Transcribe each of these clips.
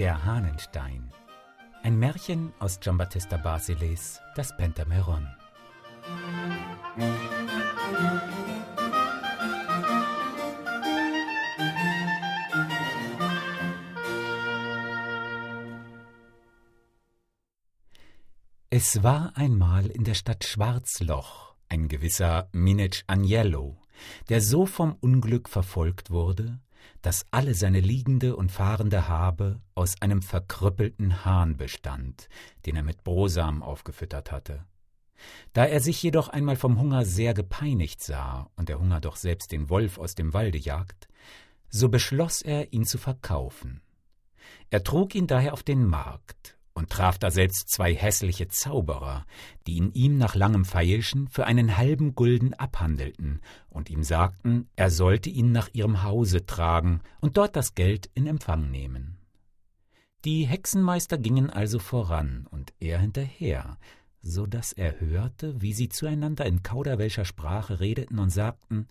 Der Hahnenstein. Ein Märchen aus Giambattista Basiles Das Pentameron. Es war einmal in der Stadt Schwarzloch ein gewisser Minec Agnello, der so vom Unglück verfolgt wurde, dass alle seine liegende und fahrende Habe aus einem verkrüppelten Hahn bestand, den er mit Brosamen aufgefüttert hatte. Da er sich jedoch einmal vom Hunger sehr gepeinigt sah und der Hunger doch selbst den Wolf aus dem Walde jagt, so beschloss er, ihn zu verkaufen. Er trug ihn daher auf den Markt und traf da selbst zwei hässliche Zauberer, die ihn ihm nach langem Feilschen für einen halben Gulden abhandelten und ihm sagten, er sollte ihn nach ihrem Hause tragen und dort das Geld in Empfang nehmen. Die Hexenmeister gingen also voran und er hinterher, so dass er hörte, wie sie zueinander in kauderwelcher Sprache redeten und sagten,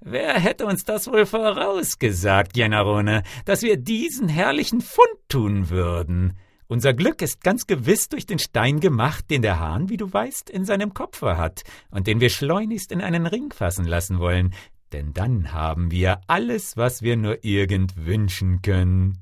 Wer hätte uns das wohl vorausgesagt, Jennerone, dass wir diesen herrlichen Fund tun würden? Unser Glück ist ganz gewiss durch den Stein gemacht, den der Hahn, wie du weißt, in seinem Kopfe hat und den wir schleunigst in einen Ring fassen lassen wollen, denn dann haben wir alles, was wir nur irgend wünschen können.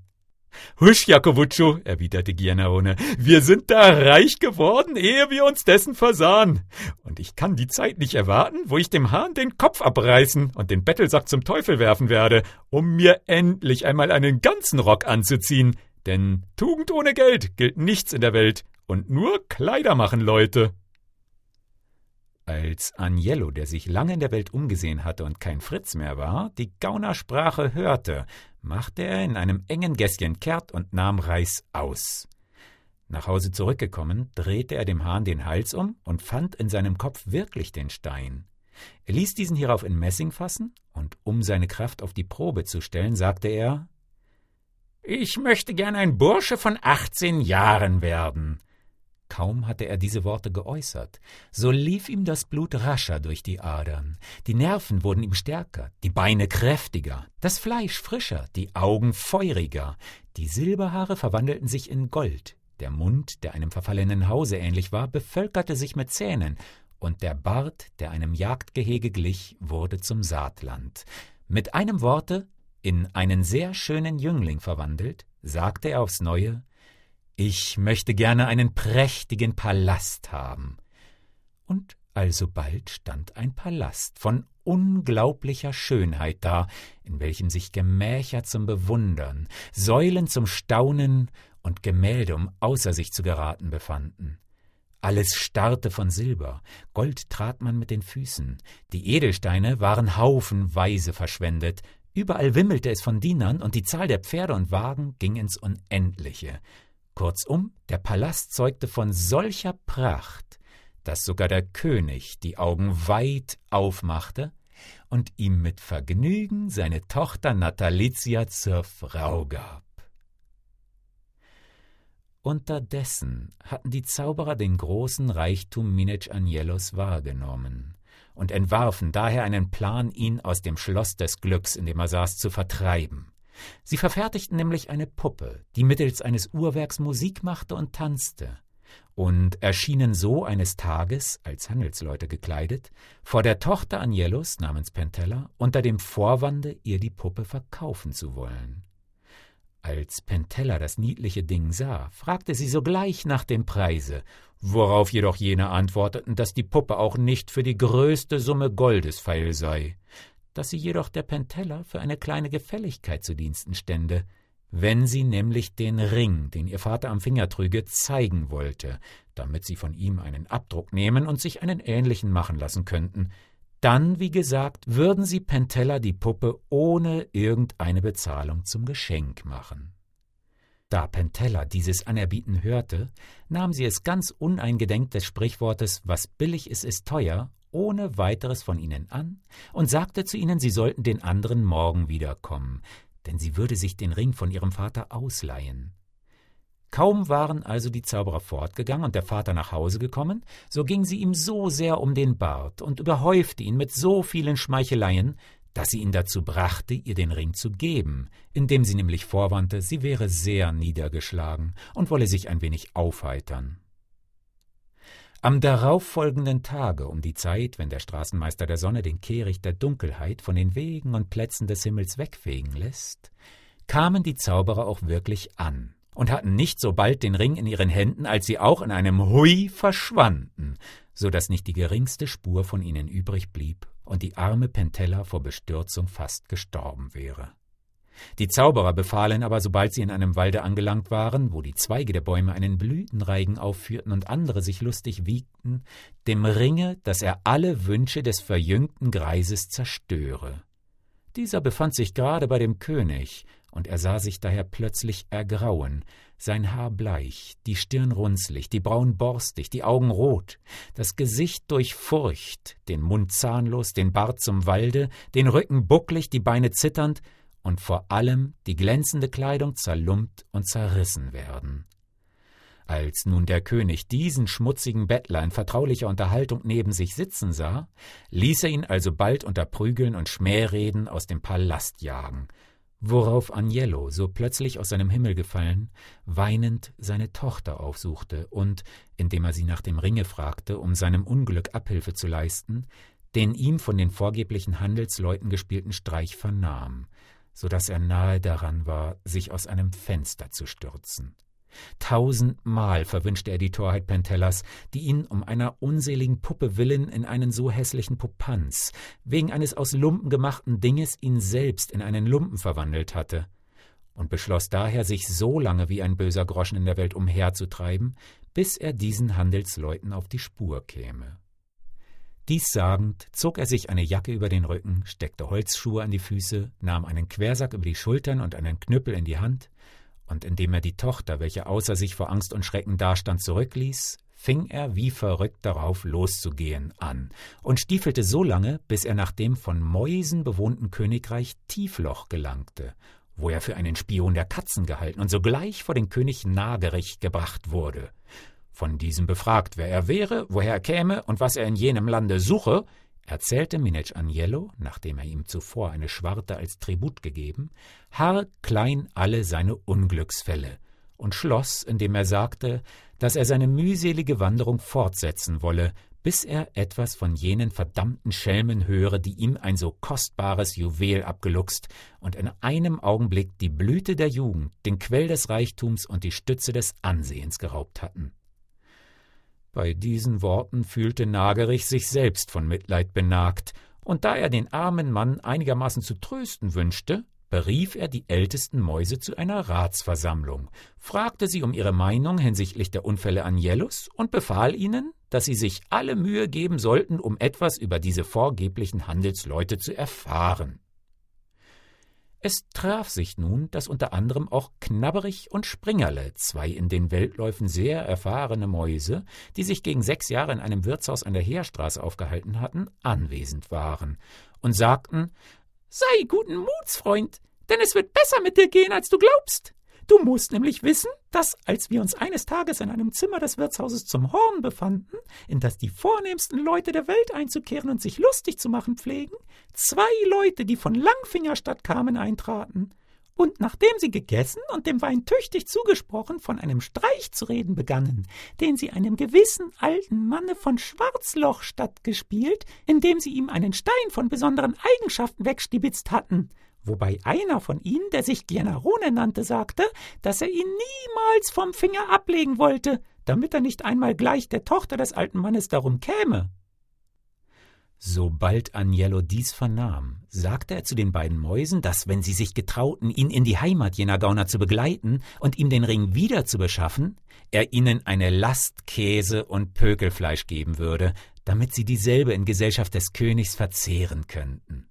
Husch, Jakowutscho, erwiderte Giannaone, wir sind da reich geworden, ehe wir uns dessen versahen. Und ich kann die Zeit nicht erwarten, wo ich dem Hahn den Kopf abreißen und den Bettelsack zum Teufel werfen werde, um mir endlich einmal einen ganzen Rock anzuziehen, denn Tugend ohne Geld gilt nichts in der Welt und nur Kleider machen Leute. Als Agnello, der sich lange in der Welt umgesehen hatte und kein Fritz mehr war, die Gaunersprache hörte, machte er in einem engen Gässchen kehrt und nahm Reis aus. Nach Hause zurückgekommen, drehte er dem Hahn den Hals um und fand in seinem Kopf wirklich den Stein. Er ließ diesen hierauf in Messing fassen, und um seine Kraft auf die Probe zu stellen, sagte er ich möchte gern ein Bursche von achtzehn Jahren werden. Kaum hatte er diese Worte geäußert, so lief ihm das Blut rascher durch die Adern, die Nerven wurden ihm stärker, die Beine kräftiger, das Fleisch frischer, die Augen feuriger, die Silberhaare verwandelten sich in Gold, der Mund, der einem verfallenen Hause ähnlich war, bevölkerte sich mit Zähnen, und der Bart, der einem Jagdgehege glich, wurde zum Saatland. Mit einem Worte, in einen sehr schönen Jüngling verwandelt, sagte er aufs neue Ich möchte gerne einen prächtigen Palast haben. Und alsobald stand ein Palast von unglaublicher Schönheit da, in welchem sich Gemächer zum Bewundern, Säulen zum Staunen und Gemälde, um außer sich zu geraten, befanden. Alles starrte von Silber, Gold trat man mit den Füßen, die Edelsteine waren haufenweise verschwendet, Überall wimmelte es von Dienern, und die Zahl der Pferde und Wagen ging ins Unendliche. Kurzum, der Palast zeugte von solcher Pracht, dass sogar der König die Augen weit aufmachte und ihm mit Vergnügen seine Tochter Natalizia zur Frau gab. Unterdessen hatten die Zauberer den großen Reichtum Minec Agnelos wahrgenommen und entwarfen daher einen Plan, ihn aus dem Schloss des Glücks, in dem er saß, zu vertreiben. Sie verfertigten nämlich eine Puppe, die mittels eines Uhrwerks Musik machte und tanzte, und erschienen so eines Tages, als Handelsleute gekleidet, vor der Tochter Agnellus namens Pentella unter dem Vorwande, ihr die Puppe verkaufen zu wollen. Als Pentella das niedliche Ding sah, fragte sie sogleich nach dem Preise worauf jedoch jene antworteten, dass die Puppe auch nicht für die größte Summe Goldes feil sei, dass sie jedoch der Pentella für eine kleine Gefälligkeit zu Diensten stände, wenn sie nämlich den Ring, den ihr Vater am Finger trüge, zeigen wollte, damit sie von ihm einen Abdruck nehmen und sich einen ähnlichen machen lassen könnten, dann, wie gesagt, würden sie Pentella die Puppe ohne irgendeine Bezahlung zum Geschenk machen. Da Pentella dieses Anerbieten hörte, nahm sie es ganz uneingedenk des Sprichwortes Was billig ist, ist teuer, ohne weiteres von ihnen an und sagte zu ihnen, sie sollten den anderen Morgen wiederkommen, denn sie würde sich den Ring von ihrem Vater ausleihen. Kaum waren also die Zauberer fortgegangen und der Vater nach Hause gekommen, so ging sie ihm so sehr um den Bart und überhäufte ihn mit so vielen Schmeicheleien, dass sie ihn dazu brachte, ihr den Ring zu geben, indem sie nämlich vorwandte, sie wäre sehr niedergeschlagen und wolle sich ein wenig aufheitern. Am darauffolgenden Tage, um die Zeit, wenn der Straßenmeister der Sonne den Kehricht der Dunkelheit von den Wegen und Plätzen des Himmels wegfegen lässt, kamen die Zauberer auch wirklich an und hatten nicht so bald den Ring in ihren Händen, als sie auch in einem Hui verschwanden, so dass nicht die geringste Spur von ihnen übrig blieb und die arme Pentella vor Bestürzung fast gestorben wäre. Die Zauberer befahlen aber, sobald sie in einem Walde angelangt waren, wo die Zweige der Bäume einen Blütenreigen aufführten und andere sich lustig wiegten, dem Ringe, dass er alle Wünsche des verjüngten Greises zerstöre. Dieser befand sich gerade bei dem König, und er sah sich daher plötzlich ergrauen, sein Haar bleich, die Stirn runzlig, die Brauen borstig, die Augen rot, das Gesicht durch Furcht, den Mund zahnlos, den Bart zum Walde, den Rücken bucklig, die Beine zitternd und vor allem die glänzende Kleidung zerlumpt und zerrissen werden. Als nun der König diesen schmutzigen Bettler in vertraulicher Unterhaltung neben sich sitzen sah, ließ er ihn alsobald unter Prügeln und Schmähreden aus dem Palast jagen, worauf Agnello, so plötzlich aus seinem Himmel gefallen, weinend seine Tochter aufsuchte und, indem er sie nach dem Ringe fragte, um seinem Unglück Abhilfe zu leisten, den ihm von den vorgeblichen Handelsleuten gespielten Streich vernahm, so dass er nahe daran war, sich aus einem Fenster zu stürzen. Tausendmal verwünschte er die Torheit Pentellas, die ihn um einer unseligen Puppe willen in einen so hässlichen Popanz, wegen eines aus Lumpen gemachten Dinges ihn selbst in einen Lumpen verwandelt hatte, und beschloss daher, sich so lange wie ein böser Groschen in der Welt umherzutreiben, bis er diesen Handelsleuten auf die Spur käme. Dies sagend, zog er sich eine Jacke über den Rücken, steckte Holzschuhe an die Füße, nahm einen Quersack über die Schultern und einen Knüppel in die Hand, und indem er die Tochter, welche außer sich vor Angst und Schrecken dastand, zurückließ, fing er wie verrückt darauf loszugehen an und stiefelte so lange, bis er nach dem von Mäusen bewohnten Königreich Tiefloch gelangte, wo er für einen Spion der Katzen gehalten und sogleich vor den König Nagerich gebracht wurde. Von diesem befragt, wer er wäre, woher er käme und was er in jenem Lande suche, erzählte Minec Agnello, nachdem er ihm zuvor eine Schwarte als Tribut gegeben, haarklein alle seine Unglücksfälle und schloss, indem er sagte, dass er seine mühselige Wanderung fortsetzen wolle, bis er etwas von jenen verdammten Schelmen höre, die ihm ein so kostbares Juwel abgeluchst und in einem Augenblick die Blüte der Jugend, den Quell des Reichtums und die Stütze des Ansehens geraubt hatten. Bei diesen Worten fühlte Nagerich sich selbst von Mitleid benagt, und da er den armen Mann einigermaßen zu trösten wünschte, berief er die ältesten Mäuse zu einer Ratsversammlung, fragte sie um ihre Meinung hinsichtlich der Unfälle Agnellus und befahl ihnen, dass sie sich alle Mühe geben sollten, um etwas über diese vorgeblichen Handelsleute zu erfahren. Es traf sich nun, dass unter anderem auch Knabberich und Springerle, zwei in den Weltläufen sehr erfahrene Mäuse, die sich gegen sechs Jahre in einem Wirtshaus an der Heerstraße aufgehalten hatten, anwesend waren und sagten: Sei guten Muts, Freund, denn es wird besser mit dir gehen, als du glaubst. Du musst nämlich wissen, dass, als wir uns eines Tages in einem Zimmer des Wirtshauses zum Horn befanden, in das die vornehmsten Leute der Welt einzukehren und sich lustig zu machen pflegen, zwei Leute, die von Langfingerstadt kamen, eintraten. Und nachdem sie gegessen und dem Wein tüchtig zugesprochen, von einem Streich zu reden begannen, den sie einem gewissen alten Manne von Schwarzlochstadt gespielt, indem sie ihm einen Stein von besonderen Eigenschaften wegstibitzt hatten, wobei einer von ihnen, der sich Gianarone nannte, sagte, dass er ihn niemals vom Finger ablegen wollte, damit er nicht einmal gleich der Tochter des alten Mannes darum käme. Sobald Agnello dies vernahm, sagte er zu den beiden Mäusen, dass, wenn sie sich getrauten, ihn in die Heimat jener Gauner zu begleiten und ihm den Ring wieder zu beschaffen, er ihnen eine Last Käse und Pökelfleisch geben würde, damit sie dieselbe in Gesellschaft des Königs verzehren könnten.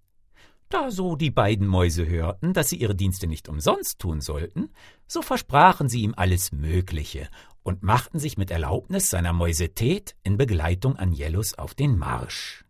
Da so die beiden Mäuse hörten, dass sie ihre Dienste nicht umsonst tun sollten, so versprachen sie ihm alles Mögliche und machten sich mit Erlaubnis seiner Mäusetät in Begleitung Agnellus auf den Marsch.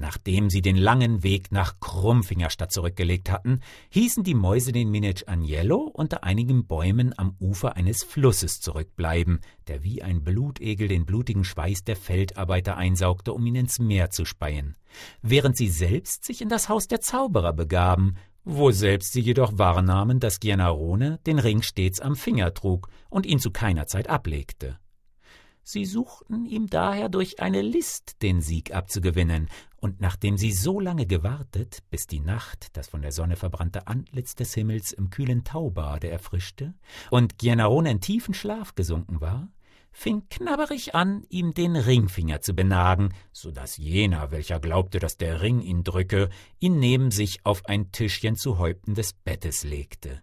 Nachdem sie den langen Weg nach Krummfingerstadt zurückgelegt hatten, hießen die Mäuse den Minich Agnello unter einigen Bäumen am Ufer eines Flusses zurückbleiben, der wie ein Blutegel den blutigen Schweiß der Feldarbeiter einsaugte, um ihn ins Meer zu speien, während sie selbst sich in das Haus der Zauberer begaben, wo selbst sie jedoch wahrnahmen, dass Gianarone den Ring stets am Finger trug und ihn zu keiner Zeit ablegte. Sie suchten ihm daher durch eine List den Sieg abzugewinnen, und nachdem sie so lange gewartet, bis die Nacht das von der Sonne verbrannte Antlitz des Himmels im kühlen Taubade erfrischte und Gianarone in tiefen Schlaf gesunken war, fing knabberig an, ihm den Ringfinger zu benagen, so dass jener, welcher glaubte, dass der Ring ihn drücke, ihn neben sich auf ein Tischchen zu Häupten des Bettes legte.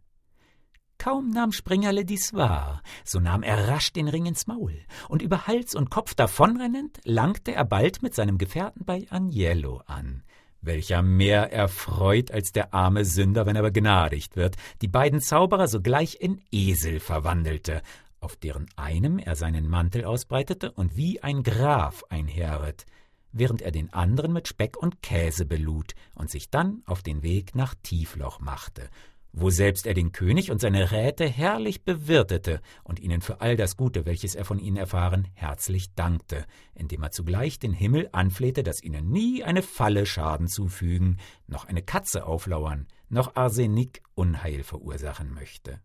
Kaum nahm Springerle dies wahr, so nahm er rasch den Ring ins Maul, und über Hals und Kopf davonrennend, langte er bald mit seinem Gefährten bei Agnello an, welcher mehr erfreut als der arme Sünder, wenn er begnadigt wird, die beiden Zauberer sogleich in Esel verwandelte, auf deren einem er seinen Mantel ausbreitete und wie ein Graf einherritt, während er den anderen mit Speck und Käse belud und sich dann auf den Weg nach Tiefloch machte, wo selbst er den König und seine Räte herrlich bewirtete und ihnen für all das Gute, welches er von ihnen erfahren, herzlich dankte, indem er zugleich den Himmel anflehte, dass ihnen nie eine Falle Schaden zufügen, noch eine Katze auflauern, noch Arsenik Unheil verursachen möchte.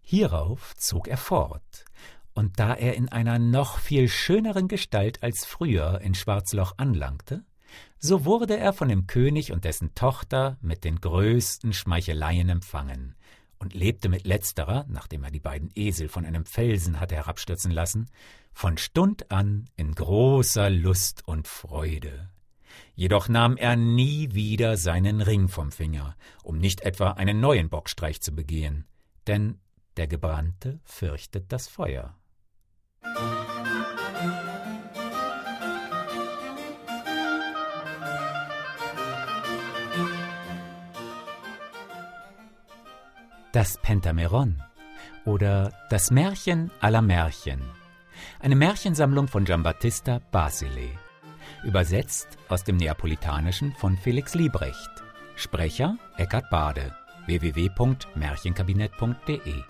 Hierauf zog er fort, und da er in einer noch viel schöneren Gestalt als früher in Schwarzloch anlangte, so wurde er von dem König und dessen Tochter mit den größten Schmeicheleien empfangen und lebte mit letzterer, nachdem er die beiden Esel von einem Felsen hatte herabstürzen lassen, von Stund an in großer Lust und Freude. Jedoch nahm er nie wieder seinen Ring vom Finger, um nicht etwa einen neuen Bockstreich zu begehen, denn der Gebrannte fürchtet das Feuer. Das Pentameron oder Das Märchen aller Märchen. Eine Märchensammlung von Giambattista Basile. Übersetzt aus dem Neapolitanischen von Felix Liebrecht. Sprecher Eckhard Bade. www.märchenkabinett.de